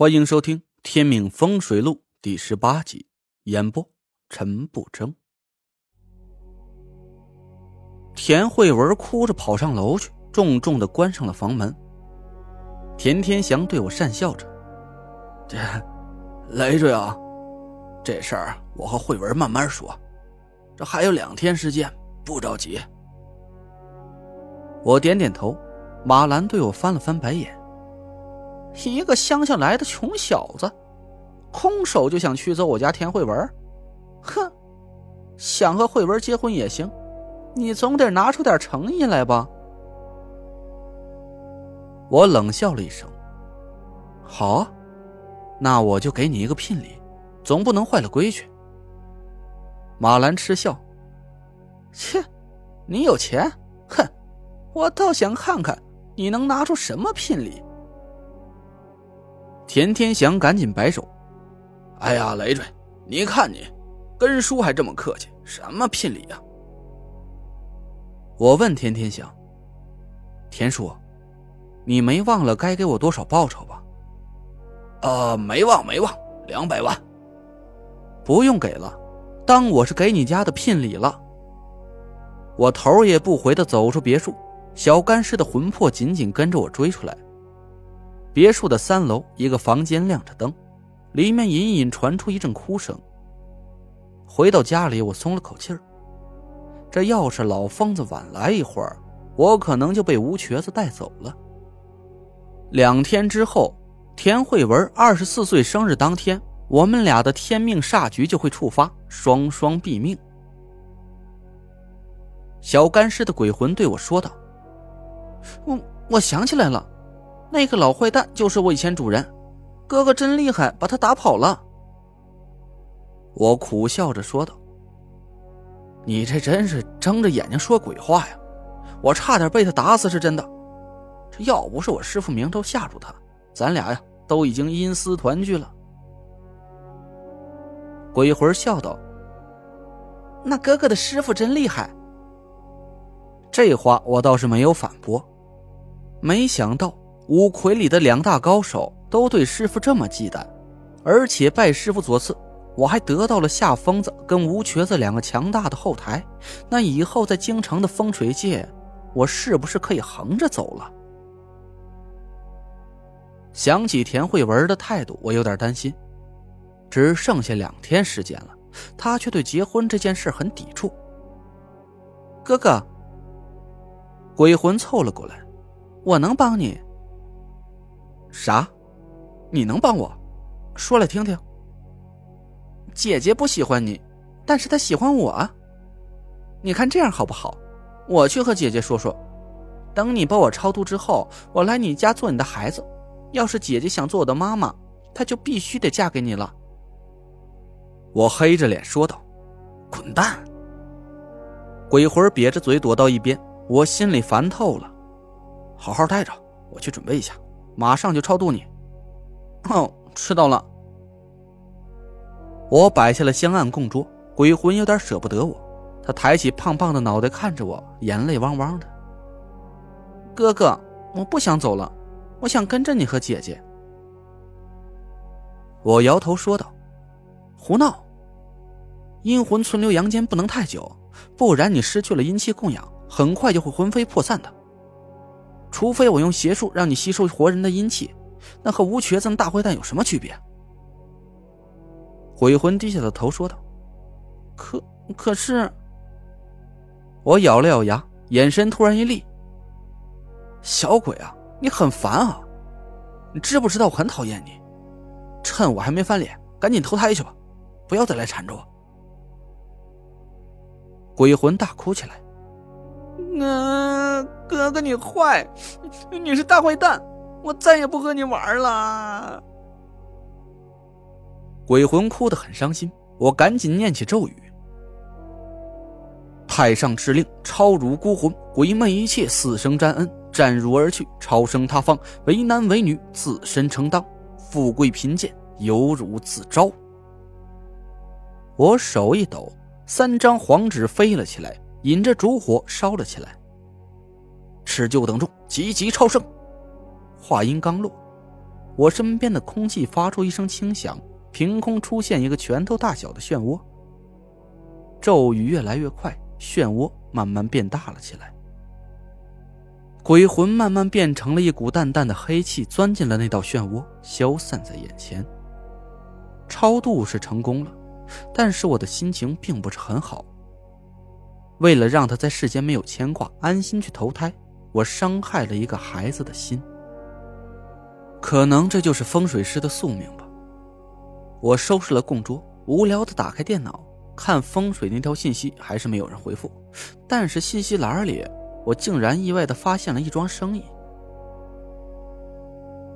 欢迎收听《天命风水录》第十八集，演播陈不争。田慧文哭着跑上楼去，重重的关上了房门。田天祥对我讪笑着：“这累赘啊，这事儿我和慧文慢慢说，这还有两天时间，不着急。”我点点头。马兰对我翻了翻白眼。一个乡下来的穷小子，空手就想驱走我家田慧文，哼！想和慧文结婚也行，你总得拿出点诚意来吧。我冷笑了一声：“好啊，那我就给你一个聘礼，总不能坏了规矩。”马兰嗤笑：“切，你有钱？哼！我倒想看看你能拿出什么聘礼。”田天祥赶紧摆手：“哎呀，累赘！你看你，跟叔还这么客气，什么聘礼呀？”我问田天祥：“田叔，你没忘了该给我多少报酬吧？”“呃，没忘，没忘，两百万。”“不用给了，当我是给你家的聘礼了。”我头也不回的走出别墅，小干尸的魂魄紧紧跟着我追出来。别墅的三楼，一个房间亮着灯，里面隐隐传出一阵哭声。回到家里，我松了口气儿。这要是老疯子晚来一会儿，我可能就被吴瘸子带走了。两天之后，田慧文二十四岁生日当天，我们俩的天命煞局就会触发，双双毙命。小干尸的鬼魂对我说道：“我我想起来了。”那个老坏蛋就是我以前主人，哥哥真厉害，把他打跑了。我苦笑着说道：“你这真是睁着眼睛说鬼话呀！我差点被他打死是真的，这要不是我师傅明头吓住他，咱俩呀都已经阴司团聚了。”鬼魂笑道：“那哥哥的师傅真厉害。”这话我倒是没有反驳，没想到。五魁里的两大高手都对师傅这么忌惮，而且拜师傅所赐，我还得到了夏疯子跟吴瘸子两个强大的后台。那以后在京城的风水界，我是不是可以横着走了？想起田慧文的态度，我有点担心。只剩下两天时间了，他却对结婚这件事很抵触。哥哥，鬼魂凑了过来，我能帮你。啥？你能帮我？说来听听。姐姐不喜欢你，但是她喜欢我。你看这样好不好？我去和姐姐说说，等你把我超度之后，我来你家做你的孩子。要是姐姐想做我的妈妈，她就必须得嫁给你了。我黑着脸说道：“滚蛋！”鬼魂瘪着嘴躲到一边，我心里烦透了。好好待着，我去准备一下。马上就超度你。哦，知道了。我摆下了香案供桌，鬼魂有点舍不得我，他抬起胖胖的脑袋看着我，眼泪汪汪的。哥哥，我不想走了，我想跟着你和姐姐。我摇头说道：“胡闹！阴魂存留阳间不能太久，不然你失去了阴气供养，很快就会魂飞魄散的。”除非我用邪术让你吸收活人的阴气，那和吴瘸子那大坏蛋有什么区别？鬼魂低下了头说道：“可可是……”我咬了咬牙，眼神突然一厉：“小鬼啊，你很烦啊！你知不知道我很讨厌你？趁我还没翻脸，赶紧投胎去吧，不要再来缠着我！”鬼魂大哭起来。啊，哥哥你坏，你是大坏蛋，我再也不和你玩了。鬼魂哭得很伤心，我赶紧念起咒语：太上敕令，超辱孤魂，鬼魅一切，死生沾恩，战汝而去，超生他方，为男为女，自身承当，富贵贫贱，由汝自招。我手一抖，三张黄纸飞了起来。引着烛火烧了起来。持救等众，急急超生。话音刚落，我身边的空气发出一声轻响，凭空出现一个拳头大小的漩涡。咒语越来越快，漩涡慢慢变大了起来。鬼魂慢慢变成了一股淡淡的黑气，钻进了那道漩涡，消散在眼前。超度是成功了，但是我的心情并不是很好。为了让他在世间没有牵挂，安心去投胎，我伤害了一个孩子的心。可能这就是风水师的宿命吧。我收拾了供桌，无聊的打开电脑，看风水那条信息，还是没有人回复。但是信息栏里。我竟然意外的发现了一桩生意。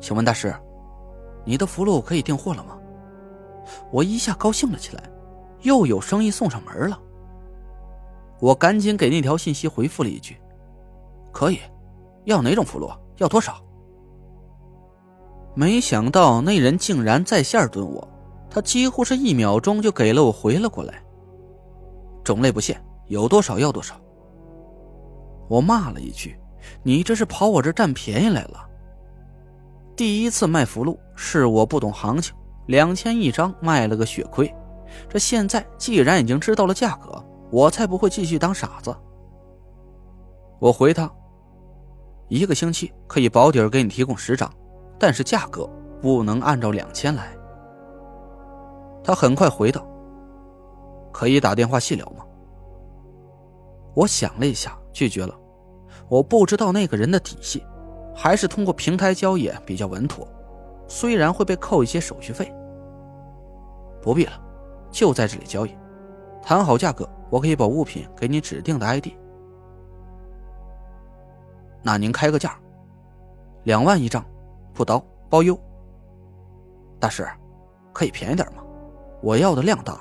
请问大师，你的符箓可以订货了吗？我一下高兴了起来，又有生意送上门了。我赶紧给那条信息回复了一句：“可以，要哪种符箓？要多少？”没想到那人竟然在线蹲我，他几乎是一秒钟就给了我回了过来。种类不限，有多少要多少。我骂了一句：“你这是跑我这占便宜来了。”第一次卖符箓是我不懂行情，两千一张卖了个血亏。这现在既然已经知道了价格，我才不会继续当傻子。我回他：“一个星期可以保底给你提供十张，但是价格不能按照两千来。”他很快回道：“可以打电话细聊吗？”我想了一下，拒绝了。我不知道那个人的底细，还是通过平台交易比较稳妥。虽然会被扣一些手续费，不必了，就在这里交易，谈好价格，我可以把物品给你指定的 ID。那您开个价，两万一张，不刀包邮。大师，可以便宜点吗？我要的量大。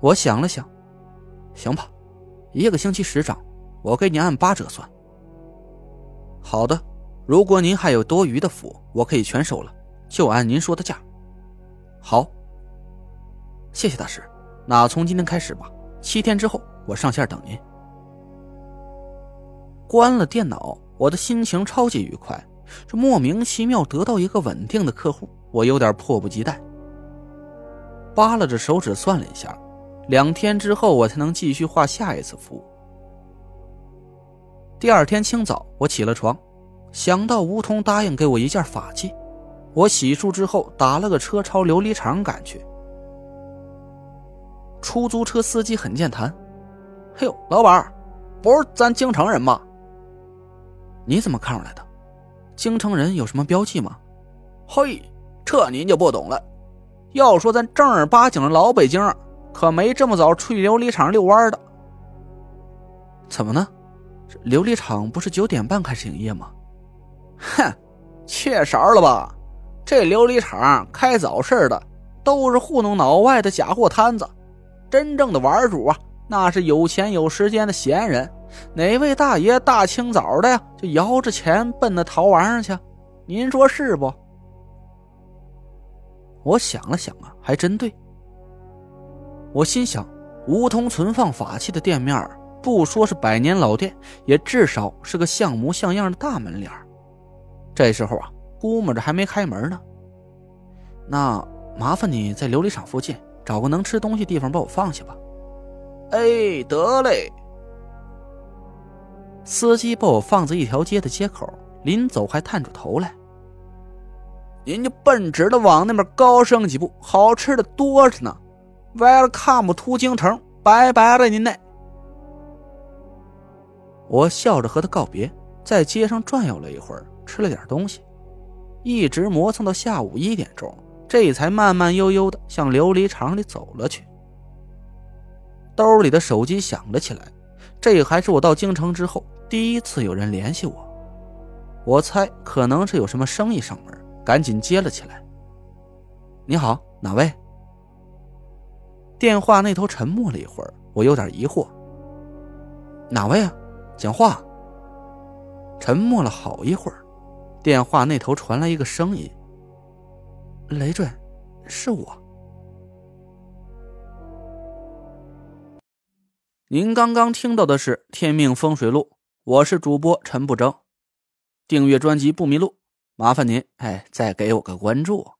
我想了想，行吧，一个星期十张。我给你按八折算。好的，如果您还有多余的符，我可以全收了，就按您说的价。好，谢谢大师。那从今天开始吧，七天之后我上线等您。关了电脑，我的心情超级愉快，这莫名其妙得到一个稳定的客户，我有点迫不及待。扒拉着手指算了一下，两天之后我才能继续画下一次符。第二天清早，我起了床，想到吴桐答应给我一件法器，我洗漱之后打了个车朝琉璃厂赶去。出租车司机很健谈：“嘿呦，老板，不是咱京城人吗？你怎么看出来的？京城人有什么标记吗？”“嘿，这您就不懂了。要说咱正儿八经的老北京，可没这么早出去琉璃厂遛弯的。怎么呢？”琉璃厂不是九点半开始营业吗？哼，缺少了吧？这琉璃厂开早市的都是糊弄脑外的假货摊子，真正的玩主啊，那是有钱有时间的闲人。哪位大爷大清早的呀，就摇着钱奔那淘玩上去？您说是不？我想了想啊，还真对。我心想，梧桐存放法器的店面不说是百年老店，也至少是个像模像样的大门脸这时候啊，估摸着还没开门呢。那麻烦你在琉璃厂附近找个能吃东西地方把我放下吧。哎，得嘞。司机把我放在一条街的街口，临走还探出头来：“您就奔直的往那边高升几步，好吃的多着呢。Welcome to 京城，拜拜了您嘞。”我笑着和他告别，在街上转悠了一会儿，吃了点东西，一直磨蹭到下午一点钟，这才慢慢悠悠的向琉璃厂里走了去。兜里的手机响了起来，这还是我到京城之后第一次有人联系我，我猜可能是有什么生意上门，赶紧接了起来。你好，哪位？电话那头沉默了一会儿，我有点疑惑。哪位啊？讲话。沉默了好一会儿，电话那头传来一个声音：“雷震，是我。”您刚刚听到的是《天命风水录》，我是主播陈不争，订阅专辑不迷路。麻烦您哎，再给我个关注。